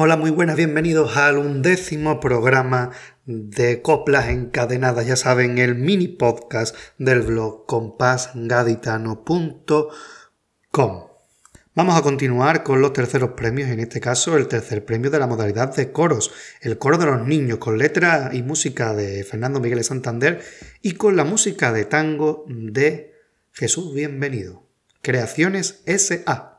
Hola, muy buenas, bienvenidos al undécimo programa de coplas encadenadas, ya saben, el mini podcast del blog compasgaditano.com. Vamos a continuar con los terceros premios, en este caso el tercer premio de la modalidad de coros, el coro de los niños, con letra y música de Fernando Miguel de Santander y con la música de tango de Jesús Bienvenido. Creaciones SA.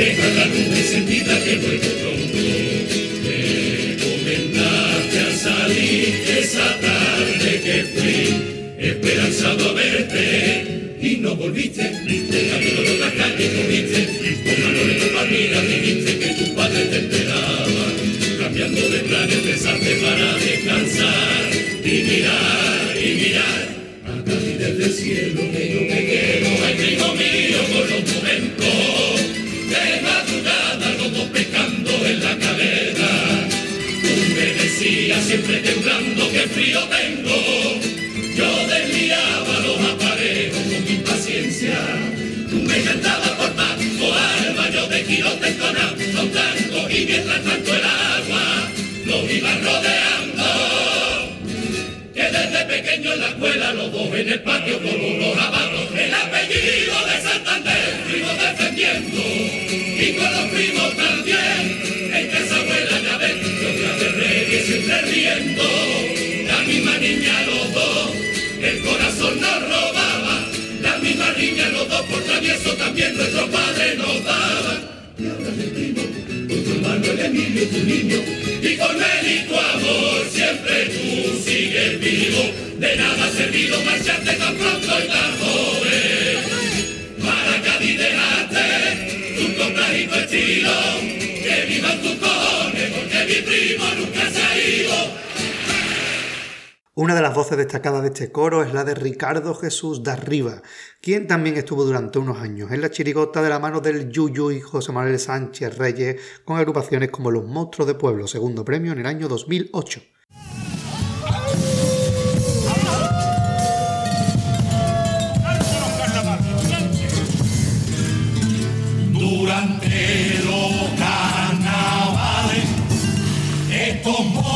Deja la nube encendida que vuelvo pronto. Me comentaste al salir esa tarde que fui, esperanzado a verte y no volviste. De camino de la calle comiste, con mano de tu familia dijiste que tu padre te esperaba. Cambiando de planes pensaste para descansar y mirar y mirar. Hasta ti desde el cielo que yo me quedo, ay, hijo mío, por los frío tengo. Yo desviaba los aparejos con impaciencia. Tú me cantabas por Paco Alba, yo de Quirote con un blanco y mientras tanto el agua los iba rodeando. Que desde pequeño en la escuela los dos en el patio con unos abatos, el apellido de Santander, fuimos defendiendo. Y con los primos también, en casa abuela ya ven, yo me siempre riendo. nos robaban, la misma línea los dos por travieso también nuestros padres nos daba. Y ahora te primo, con tu hermano el Emilio, tu niño, y con él y tu amor siempre tú sigues vivo. De nada ha servido marcharte tan pronto y tan joven. Una de las voces destacadas de este coro es la de Ricardo Jesús de Arriba, quien también estuvo durante unos años en la chirigota de la mano del Yuyu y José Manuel Sánchez Reyes con agrupaciones como Los Monstruos de Pueblo, segundo premio en el año 2008. Durante los carnavales, estos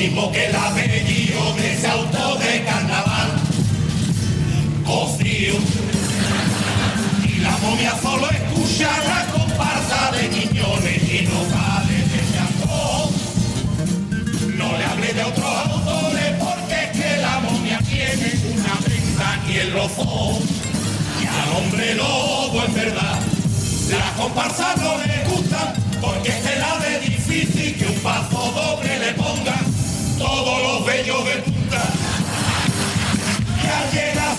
mismo que el apellido de ese auto de carnaval. Cosío la momia solo escucha la comparsa de niñones y no sale de teatro. No le hable de otros autores porque es que la momia tiene una venta y el rojo. Y al hombre lobo en verdad, la comparsa no le gusta porque es que la de difícil que un paso doble bellos de punta. Y al llegar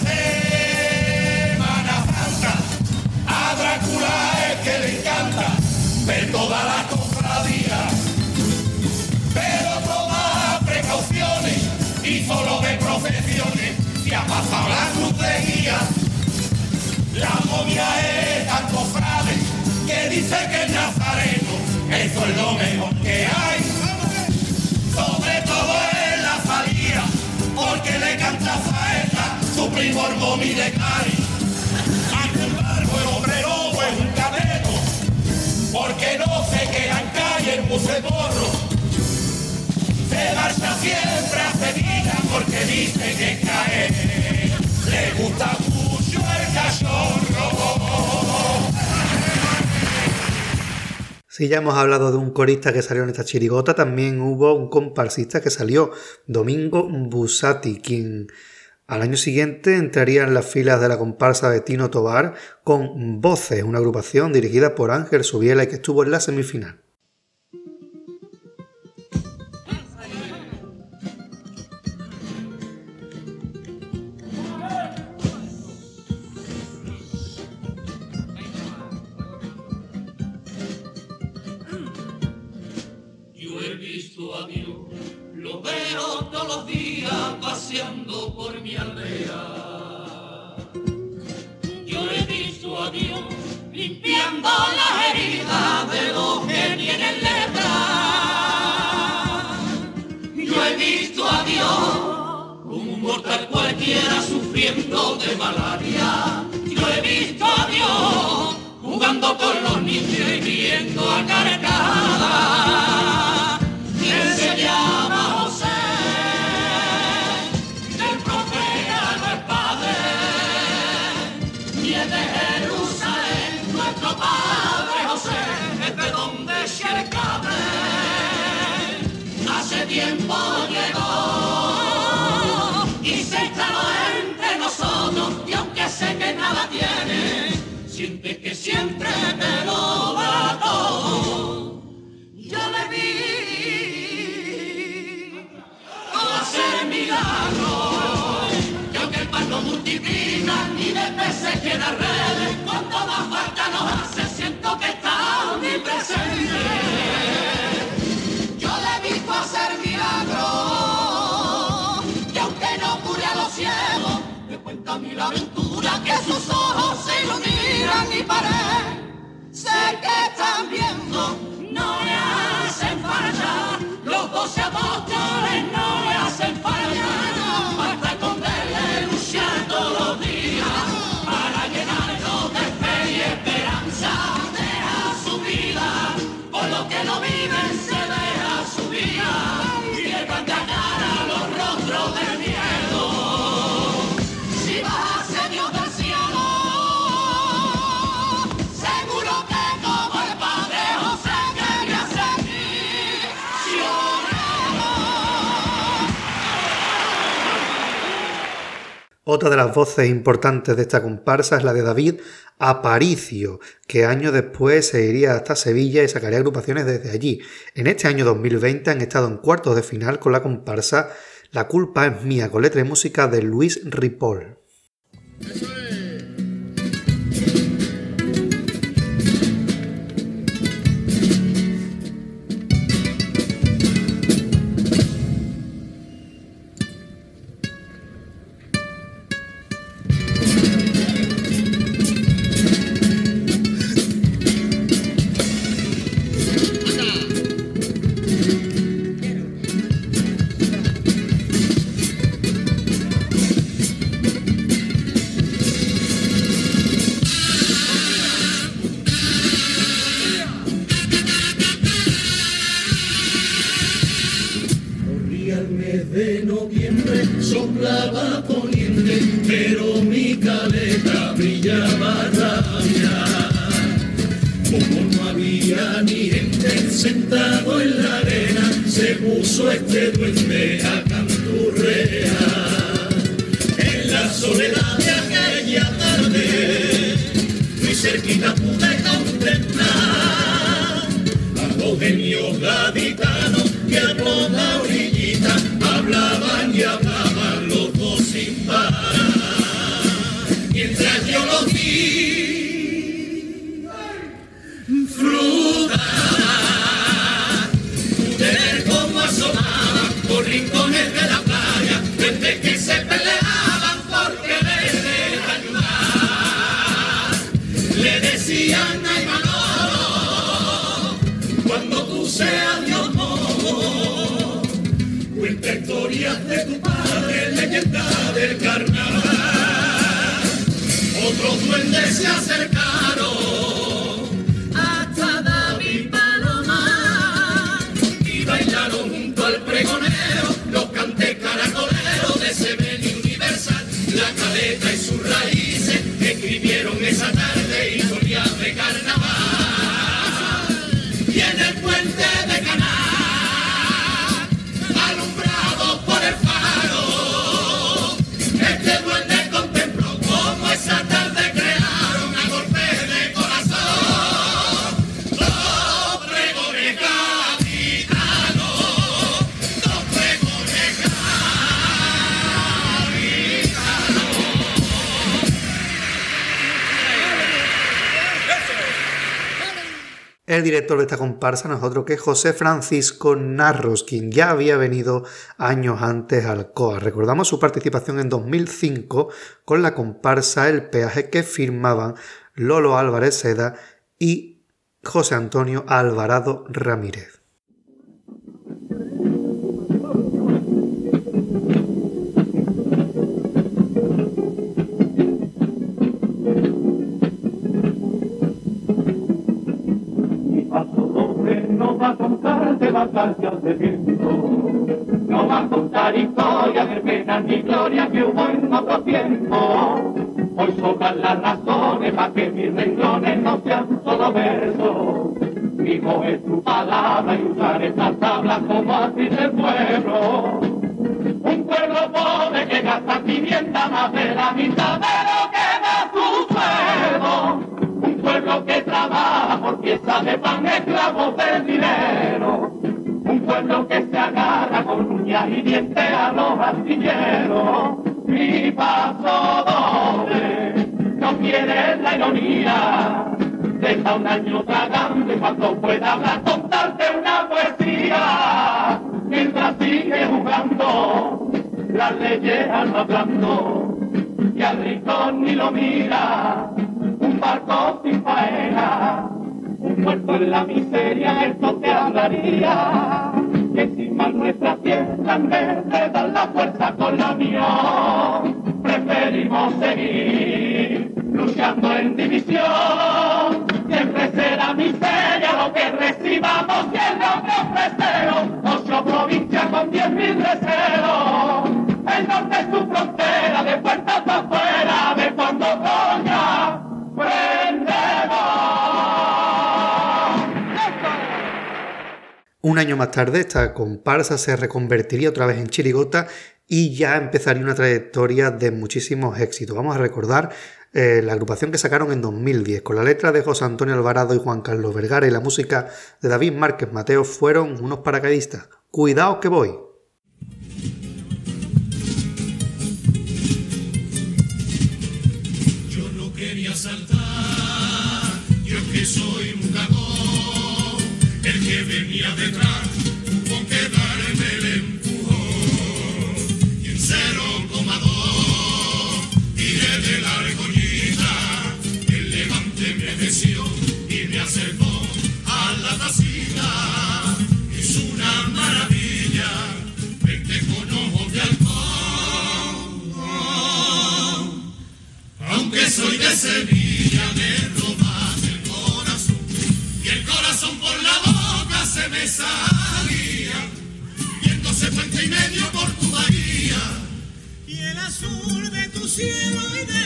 es que le encanta ver toda la cofradía, pero toma precauciones y solo ve profesiones si ha pasado la cruz de guía. La momia es tan cofrade que dice que el nazareno, eso es lo mejor que hay. porque le canta saeta su primo Argomi de Cari. Sin embargo, el obrero es un caneto, porque no se queda en calle el buceborro. Se marcha siempre a Sevilla porque dice que cae, le gusta Si ya hemos hablado de un corista que salió en esta chirigota, también hubo un comparsista que salió, Domingo Busati, quien al año siguiente entraría en las filas de la comparsa de Tino Tobar con Voces, una agrupación dirigida por Ángel Subiela y que estuvo en la semifinal. Todos los días paseando por mi aldea. Yo he visto a Dios limpiando las heridas de los que tienen letra. Yo he visto a Dios como un mortal cualquiera sufriendo de malaria. Yo he visto a Dios jugando con los niños y viendo a carcada. Tiempo llegó y se instaló entre nosotros, y aunque sé que nada tiene, siente que siempre te lo da todo. Yo le vi hacer milagros, y aunque el pan no multiplica, ni de peces queda redes, cuando más falta nos hace, siento que está omnipresente. Que sus ojos se iluminan y pared. Sé que están viendo, no le hacen falta, los doce apóstoles Otra de las voces importantes de esta comparsa es la de David Aparicio, que años después se iría hasta Sevilla y sacaría agrupaciones desde allí. En este año 2020 han estado en cuartos de final con la comparsa La culpa es mía, con letra y música de Luis Ripoll. De tu padre, leyenda del carnaval. Otros duendes se acercaron El director de esta comparsa no es otro que José Francisco Narros, quien ya había venido años antes al COA. Recordamos su participación en 2005 con la comparsa El Peaje que firmaban Lolo Álvarez Seda y José Antonio Alvarado Ramírez. De no va a contar historias de penas ni gloria que hubo en otro tiempo. Hoy sobran las razones para que mis renglones no sean solo versos. Mi voz es tu palabra y usar estas tablas como así del pueblo. Un pueblo pobre que gasta pimienta más de la mitad de lo que da su sueldo. Un pueblo que trabaja por piezas de pan esclavos del dinero. Pueblo que se agarra con uñas y dientes a los astilleros. Mi paso doble no quiere la ironía. Deja un año tragando y cuando pueda hablar contarte una poesía. Mientras sigue jugando las leyes al hablando y al rico ni lo mira. Un barco sin faena, un muerto en la miseria, esto te hablaría. Encima nuestra tierra en vez de dar la fuerza con la unión, preferimos seguir luchando en división. Siempre será miseria lo que recibamos año más tarde, esta comparsa se reconvertiría otra vez en chirigota y ya empezaría una trayectoria de muchísimos éxitos. Vamos a recordar eh, la agrupación que sacaron en 2010, con la letra de José Antonio Alvarado y Juan Carlos Vergara y la música de David Márquez Mateo, fueron unos paracaidistas. Cuidado que voy. Yo no quería saltar, yo que soy un venía detrás tuvo que darme el empujón. Y en 0,2 tiré de la argollita, el levante me deseó y me acercó a la tacita. Es una maravilla, vente con ojos de halcón. Aunque soy de Sevilla, me robas el corazón. Y el corazón por la boca se me salía. Viéndose puente y medio por tu bahía. Y el azul de tu cielo y de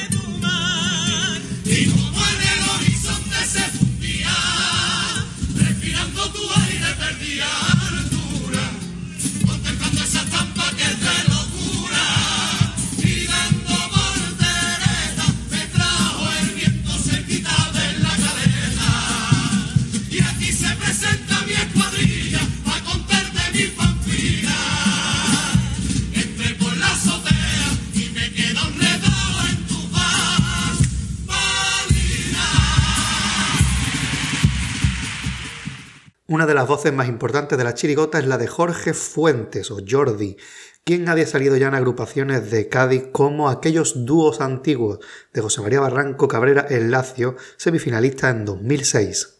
Una de las voces más importantes de la chirigota es la de Jorge Fuentes o Jordi, quien había salido ya en agrupaciones de Cádiz como aquellos dúos antiguos de José María Barranco Cabrera El Lacio, semifinalista en 2006.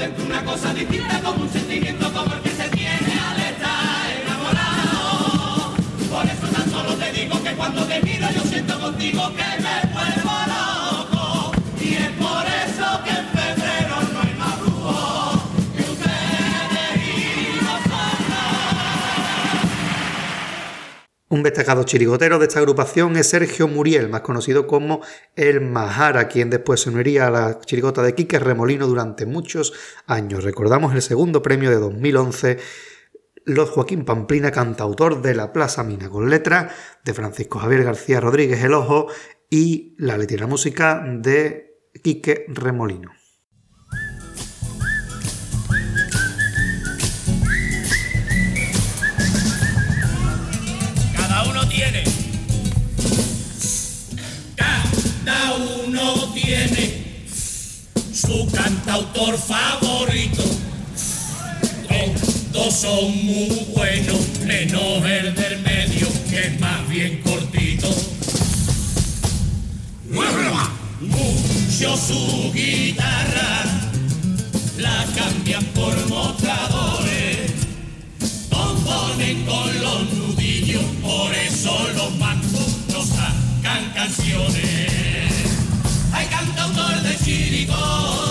Dentro una cosa distinta, como un sentimiento como el que se tiene al estar enamorado. Por eso tan solo te digo que cuando te miro yo siento contigo que me vuelvo Un destacado chirigotero de esta agrupación es Sergio Muriel, más conocido como El Majara, quien después se uniría a la chirigota de Quique Remolino durante muchos años. Recordamos el segundo premio de 2011, Los Joaquín Pamplina, cantautor de La Plaza Mina, con letra de Francisco Javier García Rodríguez El Ojo y la letra música de Quique Remolino. Cada uno tiene su cantautor favorito. Todos son muy buenos, menos el del medio, que es más bien cortito. Mucho su guitarra la cambian por mostradores componen con los nudillos, por eso los mancos sacan canciones. Hay cantautor de chirigota,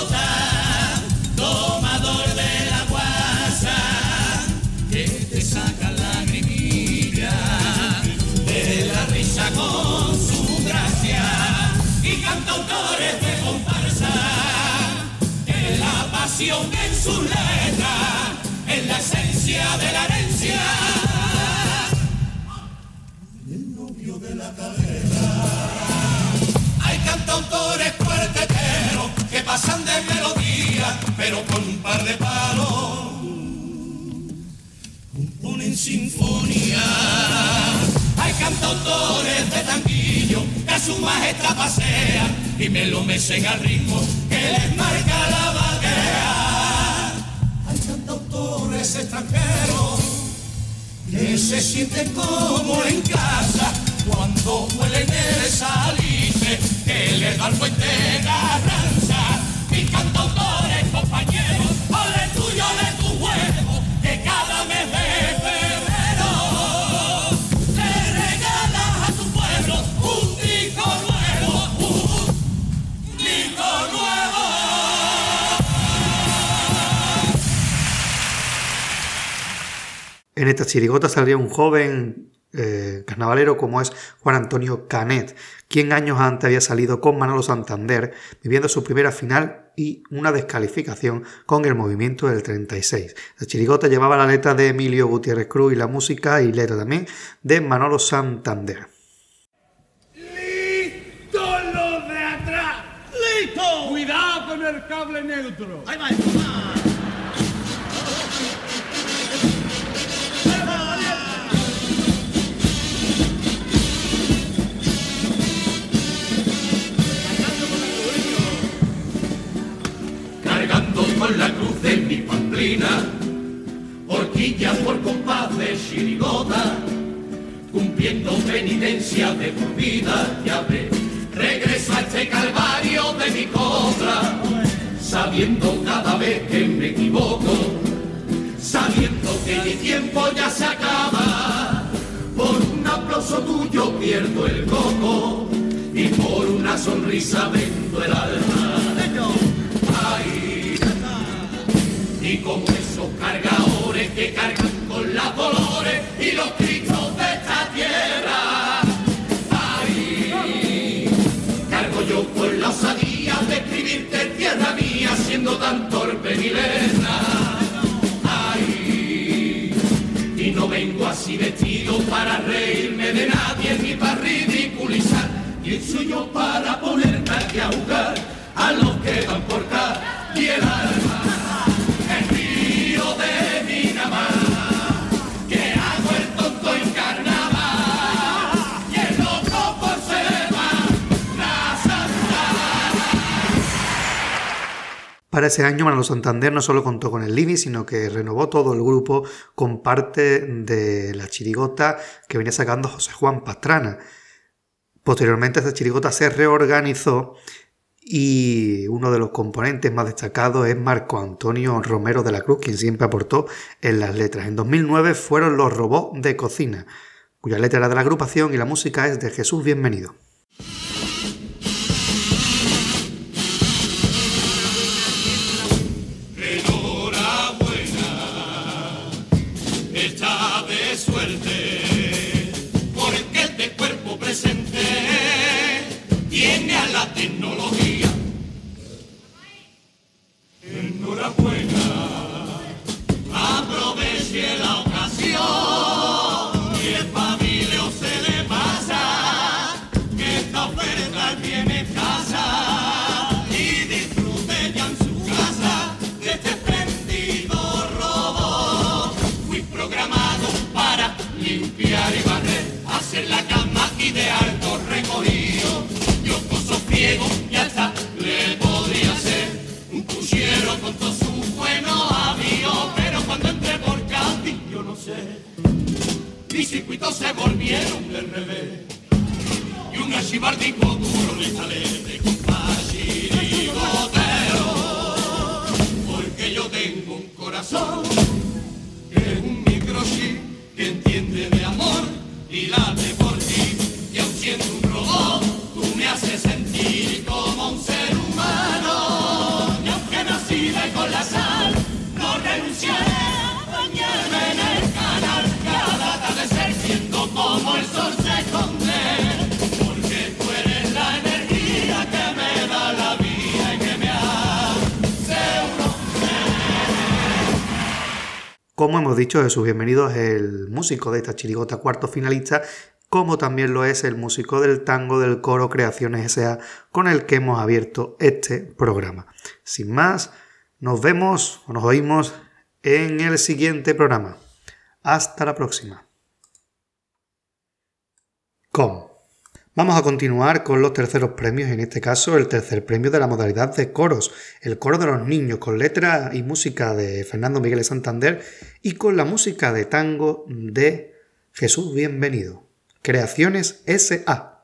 sinfonía. Hay cantautores de tanquillo que a su majestad pasean y me lo mecen al ritmo que les marca la vaquea. Hay cantautores extranjeros que se sienten como en casa cuando huelen el salitre que les da el esta chirigota saldría un joven eh, carnavalero como es Juan Antonio Canet, quien años antes había salido con Manolo Santander, viviendo su primera final y una descalificación con el movimiento del 36. La chirigota llevaba la letra de Emilio Gutiérrez Cruz y la música y letra también de Manolo Santander. ¡Listo los de atrás! ¡Listo! Cuidado con el cable neutro. Ahí va, con la cruz de mi pamplina, horquilla por compás de chirigota, cumpliendo penitencia de por vida, ya ve, regreso a este calvario de mi cobra, sabiendo cada vez que me equivoco, sabiendo que mi tiempo ya se acaba, por un aplauso tuyo pierdo el coco, y por una sonrisa vendo el alma. Mi letra. Y no vengo así vestido para reírme de nadie ni para ridiculizar. ¿Quién soy yo para ponerme aquí a jugar a los que van por acá Para ese año Manolo Santander no solo contó con el Libby, sino que renovó todo el grupo con parte de la chirigota que venía sacando José Juan Pastrana. Posteriormente esta chirigota se reorganizó y uno de los componentes más destacados es Marco Antonio Romero de la Cruz, quien siempre aportó en las letras. En 2009 fueron los robots de cocina, cuya letra era de la agrupación y la música es de Jesús Bienvenido. Circuitos se volvieron del revés. Y un archivardico duro le sale de gotero. Porque yo tengo un corazón que es un microchip que entiende de amor y por Como hemos dicho, Jesús Bienvenido es el músico de esta chirigota cuarto finalista como también lo es el músico del tango del coro Creaciones S.A. con el que hemos abierto este programa. Sin más, nos vemos o nos oímos en el siguiente programa. Hasta la próxima. Vamos a continuar con los terceros premios, en este caso el tercer premio de la modalidad de coros, el coro de los niños, con letra y música de Fernando Miguel Santander y con la música de tango de Jesús Bienvenido. Creaciones SA.